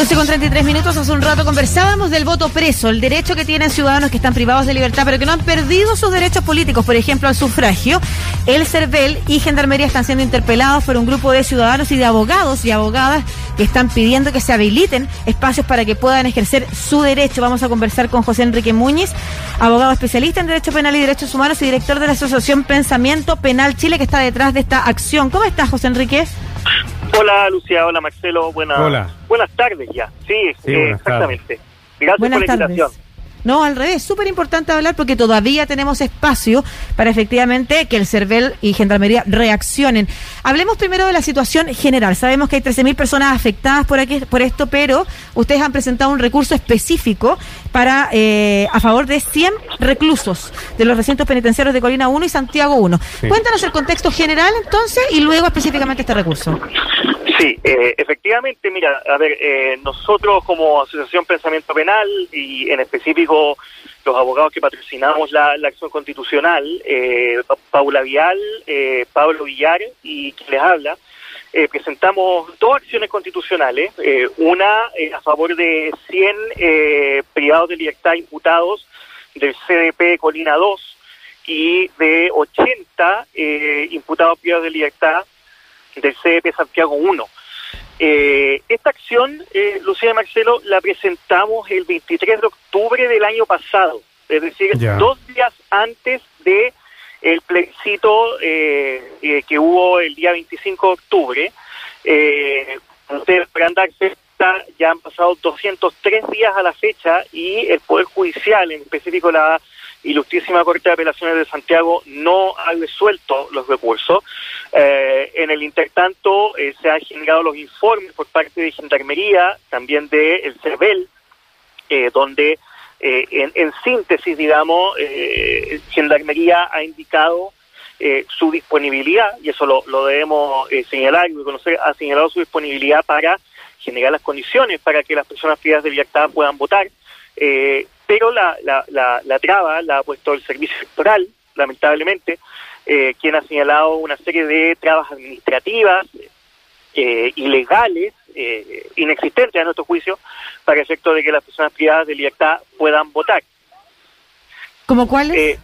12 con 33 minutos, hace un rato conversábamos del voto preso, el derecho que tienen ciudadanos que están privados de libertad, pero que no han perdido sus derechos políticos, por ejemplo, al sufragio. El CERVEL y Gendarmería están siendo interpelados por un grupo de ciudadanos y de abogados y abogadas que están pidiendo que se habiliten espacios para que puedan ejercer su derecho. Vamos a conversar con José Enrique Muñiz, abogado especialista en Derecho Penal y Derechos Humanos y director de la Asociación Pensamiento Penal Chile, que está detrás de esta acción. ¿Cómo estás, José Enrique? Hola Lucía, hola Marcelo, buenas, buenas tardes ya. Sí, eh, exactamente. Gracias buenas por la invitación. No, al revés, súper importante hablar porque todavía tenemos espacio para efectivamente que el CERVEL y Gendarmería reaccionen. Hablemos primero de la situación general. Sabemos que hay 13.000 personas afectadas por aquí, por esto, pero ustedes han presentado un recurso específico para eh, a favor de 100 reclusos de los recintos penitenciarios de Colina 1 y Santiago 1. Cuéntanos el contexto general entonces y luego específicamente este recurso. Sí, eh, efectivamente, mira, a ver, eh, nosotros como Asociación Pensamiento Penal y en específico los abogados que patrocinamos la, acción constitucional, eh, Paula Vial, Pablo Villar y quien les habla, presentamos dos acciones constitucionales, una a favor de 100 privados de libertad imputados del CDP Colina 2 y de 80 imputados privados de libertad del CDP Santiago 1. Eh, esta acción, eh, Lucía y Marcelo, la presentamos el 23 de octubre del año pasado, es decir, dos días antes de el plebiscito eh, que hubo el día 25 de octubre. ustedes podrán darse ya han pasado 203 días a la fecha y el Poder Judicial, en específico la Ilustrísima Corte de Apelaciones de Santiago no ha resuelto los recursos. Eh, en el intertanto, eh, se han generado los informes por parte de Gendarmería, también de el CERVEL, eh, donde en, síntesis, digamos, Gendarmería ha indicado su disponibilidad, y eso lo, lo debemos señalar y reconocer, ha señalado su disponibilidad para generar las condiciones para que las personas privadas de libertad puedan votar. Eh, pero la, la, la, traba la ha puesto el servicio electoral, lamentablemente, eh, quien ha señalado una serie de trabas administrativas, eh, ilegales, eh, inexistentes a nuestro juicio, para efecto de que las personas privadas de libertad puedan votar. ¿Como cuáles?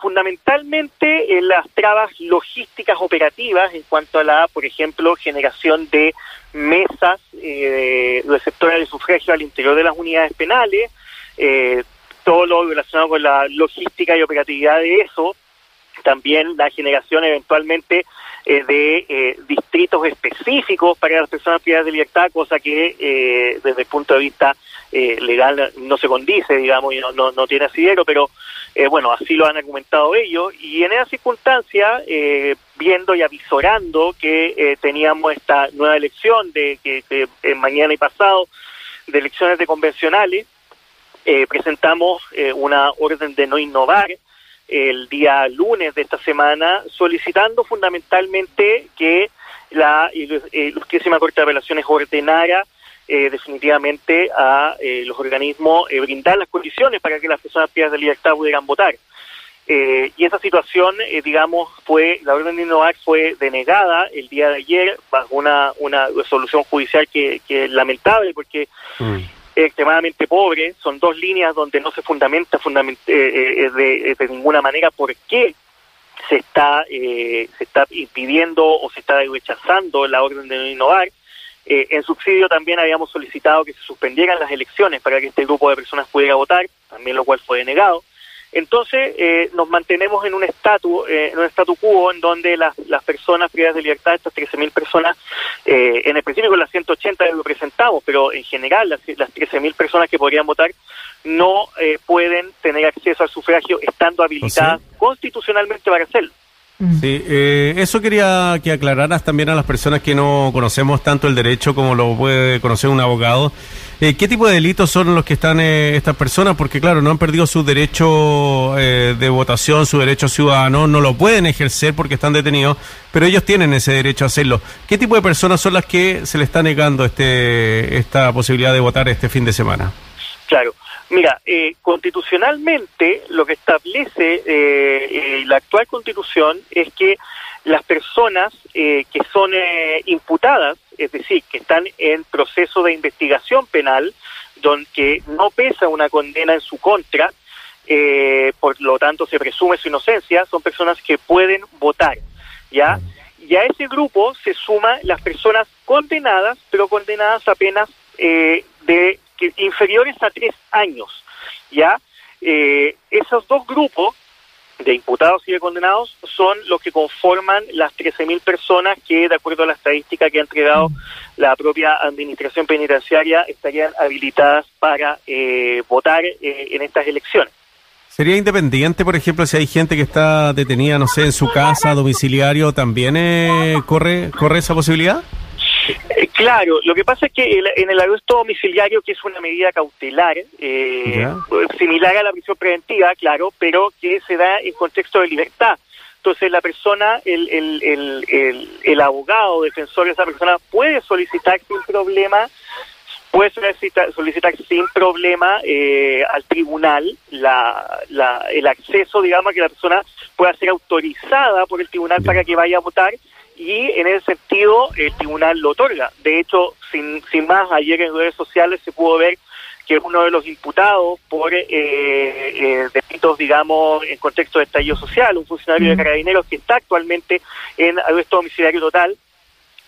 fundamentalmente en las trabas logísticas operativas en cuanto a la, por ejemplo, generación de mesas receptoras de sufragio al interior de las unidades penales, eh, todo lo relacionado con la logística y operatividad de eso, también la generación eventualmente eh, de eh, distritos específicos para las personas privadas de libertad, cosa que eh, desde el punto de vista legal no se condice, digamos, y no, no, tiene asidero, pero bueno, así lo han argumentado ellos, y en esa circunstancia, viendo y avisorando que teníamos esta nueva elección de que, mañana y pasado de elecciones de convencionales, eh, presentamos eh, una orden de no innovar el día lunes de esta semana, solicitando fundamentalmente que la Ilustrísima Corte de Apelaciones ordenara eh, definitivamente a los organismos brindar las condiciones para que las personas privadas de libertad pudieran votar. y esa situación, digamos, fue, la orden de innovar fue denegada el día de ayer bajo una, una resolución judicial que, que es lamentable porque mm extremadamente pobre, son dos líneas donde no se fundamenta, fundamenta eh, eh, de, ninguna manera por qué se está, eh, se está impidiendo o se está rechazando la orden de no innovar. en subsidio también habíamos solicitado que se suspendieran las elecciones para que este grupo de personas pudiera votar, también lo cual fue denegado. Entonces eh, nos mantenemos en un estatus, eh, en un statu quo en donde las, las personas privadas de libertad, estas 13.000 personas, eh, en específico las 180 lo presentamos, pero en general las, las 13.000 personas que podrían votar no eh, pueden tener acceso al sufragio estando habilitadas constitucionalmente para hacerlo. Sí, eh, eso quería que aclararas también a las personas que no conocemos tanto el derecho como lo puede conocer un abogado. Eh, ¿Qué tipo de delitos son los que están eh, estas personas? Porque claro, no han perdido su derecho eh, de votación, su derecho ciudadano, no lo pueden ejercer porque están detenidos, pero ellos tienen ese derecho a hacerlo. ¿Qué tipo de personas son las que se le está negando este, esta posibilidad de votar este fin de semana? Claro. Mira, eh, constitucionalmente lo que establece eh, la actual constitución es que las personas eh, que son eh, imputadas, es decir, que están en proceso de investigación penal, donde no pesa una condena en su contra, eh, por lo tanto se presume su inocencia, son personas que pueden votar, ¿ya? Y a ese grupo se suman las personas condenadas, pero condenadas apenas de inferiores a tres años, ¿ya? esos dos grupos de imputados y de condenados son los que conforman las 13.000 personas que, de acuerdo a la estadística que ha entregado la propia administración penitenciaria, estarían habilitadas para eh, votar eh, en estas elecciones. ¿Sería independiente, por ejemplo, si hay gente que está detenida, no sé, en su casa, domiciliario, también eh, corre, corre esa posibilidad? Claro, lo que pasa es que en el arresto domiciliario, que es una medida cautelar, eh, similar a la prisión preventiva, claro, pero que se da en contexto de libertad. Entonces la persona, el, el, el, el, abogado, defensor de esa persona puede solicitar sin problema, puede solicitar, solicitar sin problema eh, al tribunal la, la, el acceso, digamos, a que la persona pueda ser autorizada por el tribunal para que vaya a votar y en ese sentido el tribunal lo otorga. De hecho, sin, sin más, ayer en redes sociales se pudo ver que uno de los imputados por eh, eh, delitos, digamos, en contexto de estallido social, un funcionario de carabineros que está actualmente en arresto domiciliario total,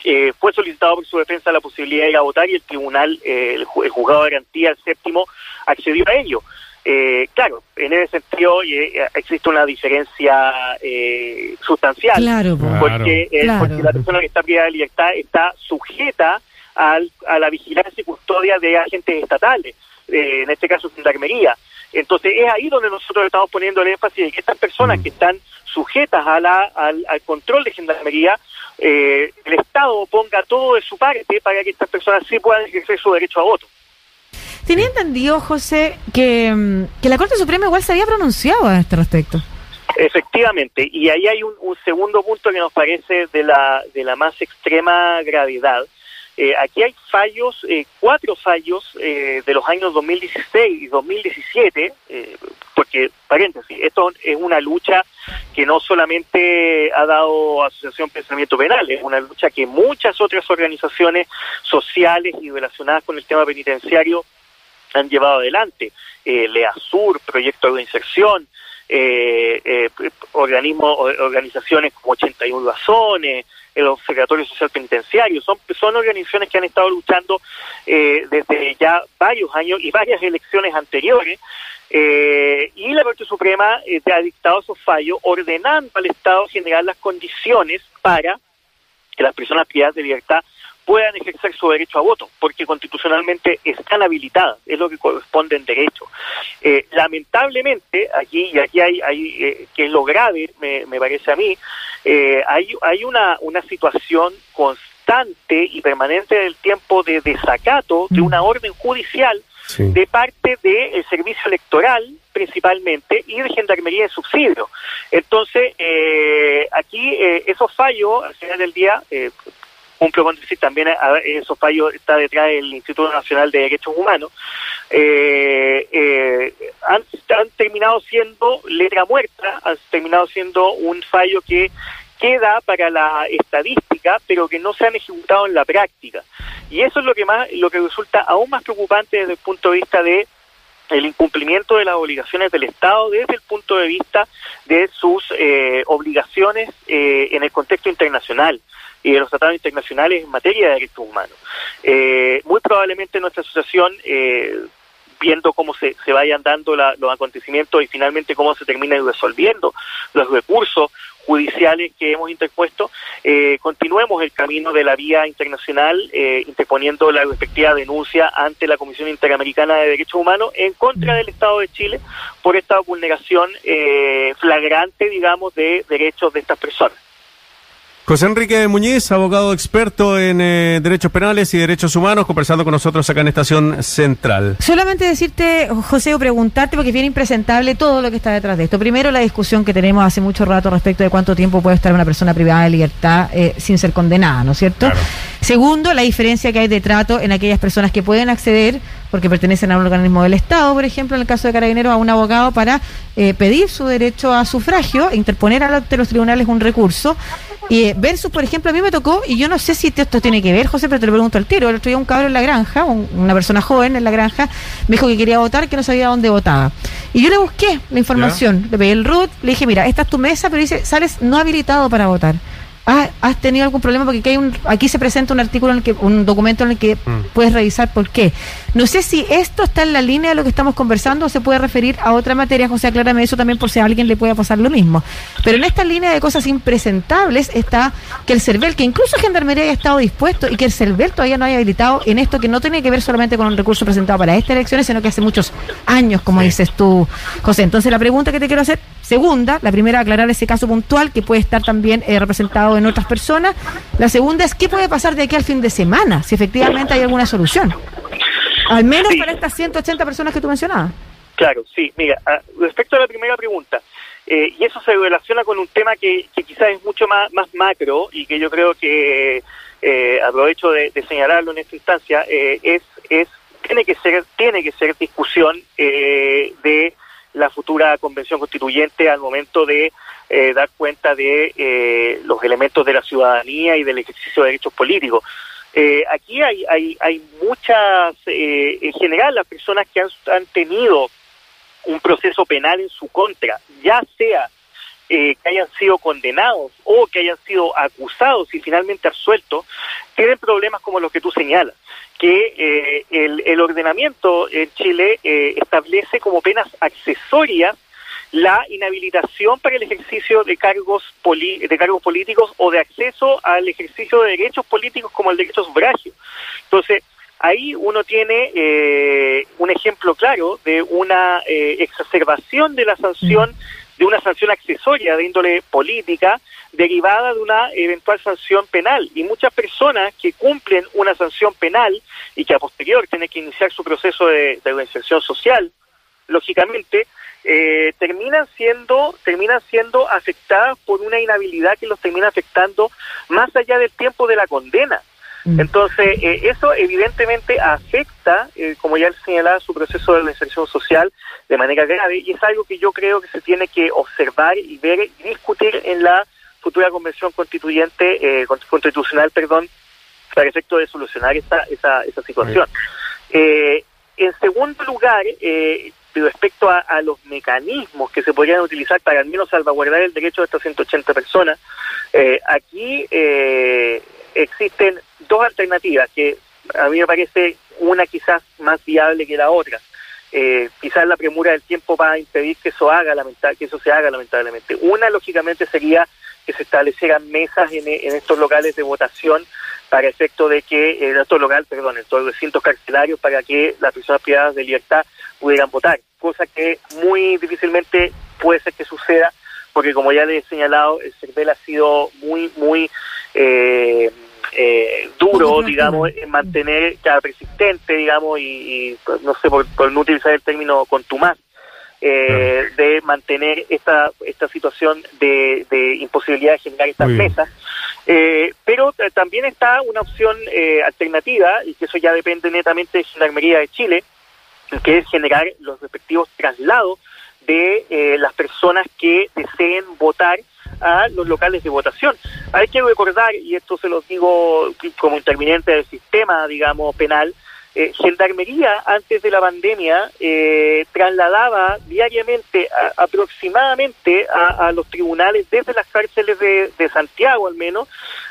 eh, fue solicitado por su defensa la posibilidad de ir a votar y el tribunal, el, el juzgado de garantía, el séptimo, accedió a ello. Eh, claro, en ese sentido eh, existe una diferencia eh, sustancial, porque, la persona que está privada de libertad está sujeta al, a la vigilancia y custodia de agentes estatales, en este caso Gendarmería. Entonces es ahí donde nosotros estamos poniendo el énfasis de que estas personas mm. que están sujetas a la, al, control de Gendarmería, el Estado ponga todo de su parte para que estas personas sí puedan ejercer su derecho a voto. Tenía entendido, José, que, mm, que la Corte Suprema igual se había pronunciado a este respecto. Efectivamente, y ahí hay un, segundo punto que nos parece de la, de la más extrema gravedad. Eh, aquí hay fallos, eh, cuatro fallos eh, de los años 2016 y 2017, porque, paréntesis, esto es una lucha que no solamente ha dado Asociación Pensamiento Penal, es una lucha que muchas otras organizaciones sociales y relacionadas con el tema penitenciario han llevado adelante. Eh, LEASUR, Proyecto de Inserción, eh, eh, organismos, organizaciones como 81 Razones, el Observatorio Social Penitenciario, son, son organizaciones que han estado luchando eh, desde ya varios años y varias elecciones anteriores, y la Corte Suprema ha dictado esos fallos ordenando al Estado generar las condiciones para que las personas privadas de libertad puedan ejercer su derecho a voto, porque constitucionalmente están habilitadas, es lo que corresponde en derecho. Eh, lamentablemente, aquí, y aquí hay, hay eh, que es lo grave, me, me parece a mí, eh, hay, hay una, una situación constante y permanente del tiempo de desacato de mm. una orden judicial de parte del servicio electoral principalmente y de gendarmería de subsidio. Entonces, aquí esos fallos al final del día cumplo con decir también esos fallos está detrás del Instituto Nacional de Derechos Humanos, eh, eh, han, terminado siendo letra muerta, han terminado siendo un fallo que queda para la estadística, pero que no se han ejecutado en la práctica. Y eso es lo que más, lo que resulta aún más preocupante desde el punto de vista de el incumplimiento de las obligaciones del Estado desde el punto de vista de sus eh, obligaciones en el contexto internacional y de los tratados internacionales en materia de derechos humanos. Eh, muy probablemente nuestra asociación, eh, viendo cómo se, se vayan dando los acontecimientos y finalmente cómo se terminan resolviendo los recursos judiciales que hemos interpuesto, eh, continuemos el camino de la vía internacional, interponiendo la respectiva denuncia ante la Comisión Interamericana de Derechos Humanos en contra del Estado de Chile por esta vulneración flagrante, digamos, de derechos de estas personas. José Enrique Muñiz, abogado experto en eh, derechos penales y derechos humanos, conversando con nosotros acá en Estación Central. Solamente decirte, José, o preguntarte, porque es bien impresentable todo lo que está detrás de esto. Primero, la discusión que tenemos hace mucho rato respecto de cuánto tiempo puede estar una persona privada de libertad eh, sin ser condenada, ¿no es cierto? Segundo, la diferencia que hay de trato en aquellas personas que pueden acceder, porque pertenecen a un organismo del Estado, por ejemplo, en el caso de Carabineros, a un abogado para eh, pedir su derecho a sufragio, e interponer ante los tribunales un recurso. Y eh, versus, por ejemplo, a mí me tocó, y yo no sé si esto tiene que ver, José, pero te lo pregunto al tiro. El otro día un cabrón en la granja, una persona joven en la granja, me dijo que quería votar, que no sabía dónde votaba. Y yo le busqué la información, le pedí el root, le dije, mira, esta es tu mesa, pero dice, sales no habilitado para votar. ¿Has, tenido algún problema? Porque aquí, hay un, aquí se presenta un artículo, en el que, un documento en el que mm. puedes revisar por qué. No sé si esto está en la línea de lo que estamos conversando o se puede referir a otra materia. José, aclárame eso también por si a alguien le puede pasar lo mismo. Pero en esta línea de cosas impresentables está que el CERVEL, que incluso Gendarmería haya estado dispuesto y que el CERVEL todavía no haya habilitado en esto que no tiene que ver solamente con un recurso presentado para estas elecciones, sino que hace muchos años, como dices tú, José. Entonces, la pregunta que te quiero hacer, segunda, la primera, aclarar ese caso puntual que puede estar también eh, representado en otras personas. La segunda es qué puede pasar de aquí al fin de semana, si efectivamente hay alguna solución. Al menos para estas 180 personas que tú mencionabas. Claro, sí. Mira, ah, respecto a la primera pregunta, eh, y eso se relaciona con un tema que, quizás es mucho más, más macro y que yo creo que eh, aprovecho de, señalarlo en esta instancia, eh, es, es tiene que ser tiene que ser discusión de la futura convención constituyente al momento de eh, dar cuenta de eh, los elementos de la ciudadanía y del ejercicio de derechos políticos. Eh, aquí hay, hay, hay muchas, en general, las personas que han, han tenido un proceso penal en su contra, ya sea que hayan sido condenados o que hayan sido acusados y finalmente absueltos, tienen problemas como los que tú señalas, que el, el, ordenamiento en Chile establece como penas accesorias la inhabilitación para el ejercicio de cargos de cargos políticos o de acceso al ejercicio de derechos políticos como el derecho a sufragio. Entonces, ahí uno tiene eh, un ejemplo claro de una eh, exacerbación de la sanción, mm. De una sanción accesoria de índole política derivada de una eventual sanción penal. Y muchas personas que cumplen una sanción penal y que a posterior tienen que iniciar su proceso de, de reinserción social, lógicamente, eh, terminan siendo terminan siendo afectadas por una inhabilidad que los termina afectando más allá del tiempo de la condena. Mm. Entonces, eh, eso evidentemente afecta, eh, como ya señalaba, su proceso de inserción social de manera grave y es algo que yo creo que se tiene que observar y ver y discutir en la futura convención constituyente, constitucional, perdón, para efecto de solucionar esta, esa, esa situación. en segundo lugar, eh, respecto a, los mecanismos que se podrían utilizar para al menos salvaguardar el derecho de estas 180 personas, eh, aquí eh, existen dos alternativas que a mí me parece una quizás más viable que la otra. Eh, quizás la premura del tiempo va a impedir que eso haga que eso se haga lamentablemente. Una lógicamente sería que se establecieran mesas en, estos locales de votación para efecto de que en estos locales, perdón, en estos recintos carcelarios para que las personas privadas de libertad pudieran votar, cosa que muy difícilmente puede ser que suceda, porque como ya les he señalado, el CERVEL ha sido muy, muy eh, eh, duro, digamos, en mantener, cada persistente, digamos, y, pues, no sé, por, no utilizar el término contumaz, eh, de mantener esta, esta situación de, de imposibilidad de generar estas mesas. Eh, pero también está una opción alternativa, y que eso ya depende netamente de Gendarmería de Chile, que es generar los respectivos traslados de eh, las personas que deseen votar a los locales de votación. Hay que recordar, y esto se lo digo como interviniente del sistema, digamos, penal, eh, Gendarmería antes de la pandemia eh, trasladaba diariamente aproximadamente a, los tribunales desde las cárceles de, de Santiago al menos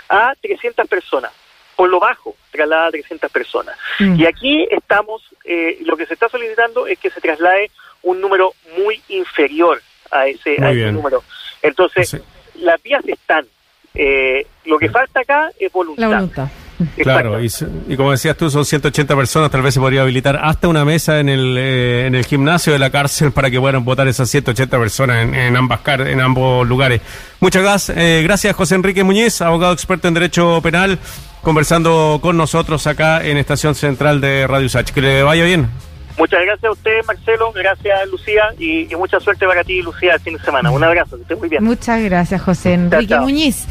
a 300 personas por lo bajo, traslada a 300 personas. Mm. Y aquí estamos, eh, lo que se está solicitando es que se traslade un número muy inferior a ese, número. Entonces, las vías están. Eh, lo que falta acá es voluntad. La voluntad. Claro, y, como decías tú, son 180 personas, tal vez se podría habilitar hasta una mesa en el, eh, en el gimnasio de la cárcel para que puedan votar esas 180 personas en, en ambas en ambos lugares. Muchas gracias, eh, gracias José Enrique Muñiz, abogado experto en Derecho Penal, conversando con nosotros acá en Estación Central de Radio Sach. Que le vaya bien. Muchas gracias a usted, Marcelo. Gracias, Lucía. Y, mucha suerte para ti, Lucía, el fin de semana. Un abrazo. Que muy bien. Muchas gracias, José Enrique Muñiz.